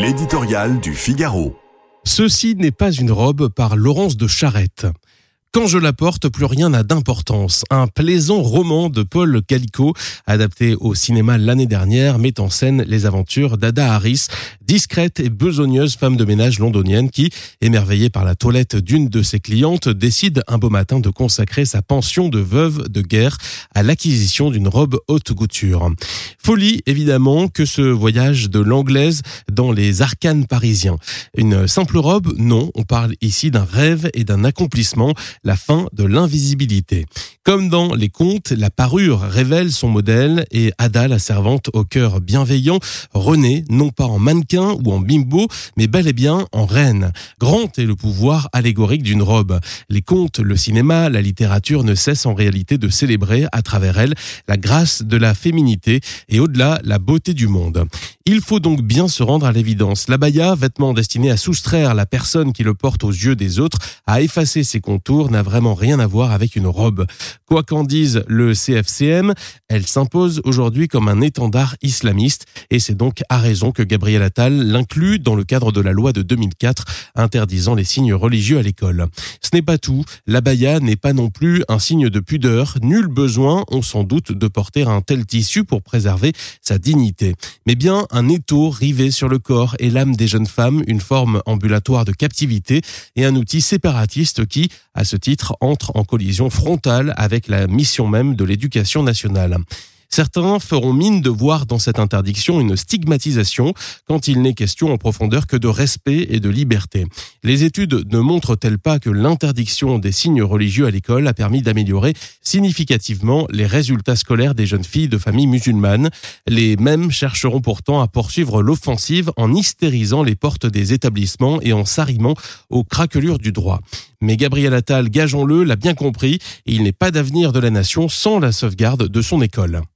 L'éditorial du Figaro. Ceci n'est pas une robe par Laurence de Charette. Quand je la porte, plus rien n'a d'importance. Un plaisant roman de Paul Gallico, adapté au cinéma l'année dernière, met en scène les aventures d'Ada Harris, discrète et besogneuse femme de ménage londonienne qui, émerveillée par la toilette d'une de ses clientes, décide un beau matin de consacrer sa pension de veuve de guerre à l'acquisition d'une robe haute couture. Folie, évidemment, que ce voyage de l'anglaise dans les arcanes parisiens. Une simple robe, non, on parle ici d'un rêve et d'un accomplissement la fin de l'invisibilité. Comme dans les contes, la parure révèle son modèle et Ada, la servante au cœur bienveillant, renaît non pas en mannequin ou en bimbo, mais bel et bien en reine. Grand est le pouvoir allégorique d'une robe. Les contes, le cinéma, la littérature ne cessent en réalité de célébrer à travers elle la grâce de la féminité et au-delà la beauté du monde. Il faut donc bien se rendre à l'évidence. L'abaya, vêtement destiné à soustraire la personne qui le porte aux yeux des autres, à effacer ses contours, n'a vraiment rien à voir avec une robe. Quoi qu'en dise le CFCM, elle s'impose aujourd'hui comme un étendard islamiste et c'est donc à raison que Gabriel Attal l'inclut dans le cadre de la loi de 2004 interdisant les signes religieux à l'école. Ce n'est pas tout, l'abaya n'est pas non plus un signe de pudeur, nul besoin, on sans doute, de porter un tel tissu pour préserver sa dignité, mais bien un étau rivé sur le corps et l'âme des jeunes femmes, une forme ambulatoire de captivité et un outil séparatiste qui, à ce titre, entre en collision frontale avec la mission même de l'éducation nationale. Certains feront mine de voir dans cette interdiction une stigmatisation quand il n'est question en profondeur que de respect et de liberté. Les études ne montrent-elles pas que l'interdiction des signes religieux à l'école a permis d'améliorer significativement les résultats scolaires des jeunes filles de familles musulmanes? Les mêmes chercheront pourtant à poursuivre l'offensive en hystérisant les portes des établissements et en s'arrimant aux craquelures du droit. Mais Gabriel Attal, gageons-le, l'a bien compris, et il n'est pas d'avenir de la nation sans la sauvegarde de son école.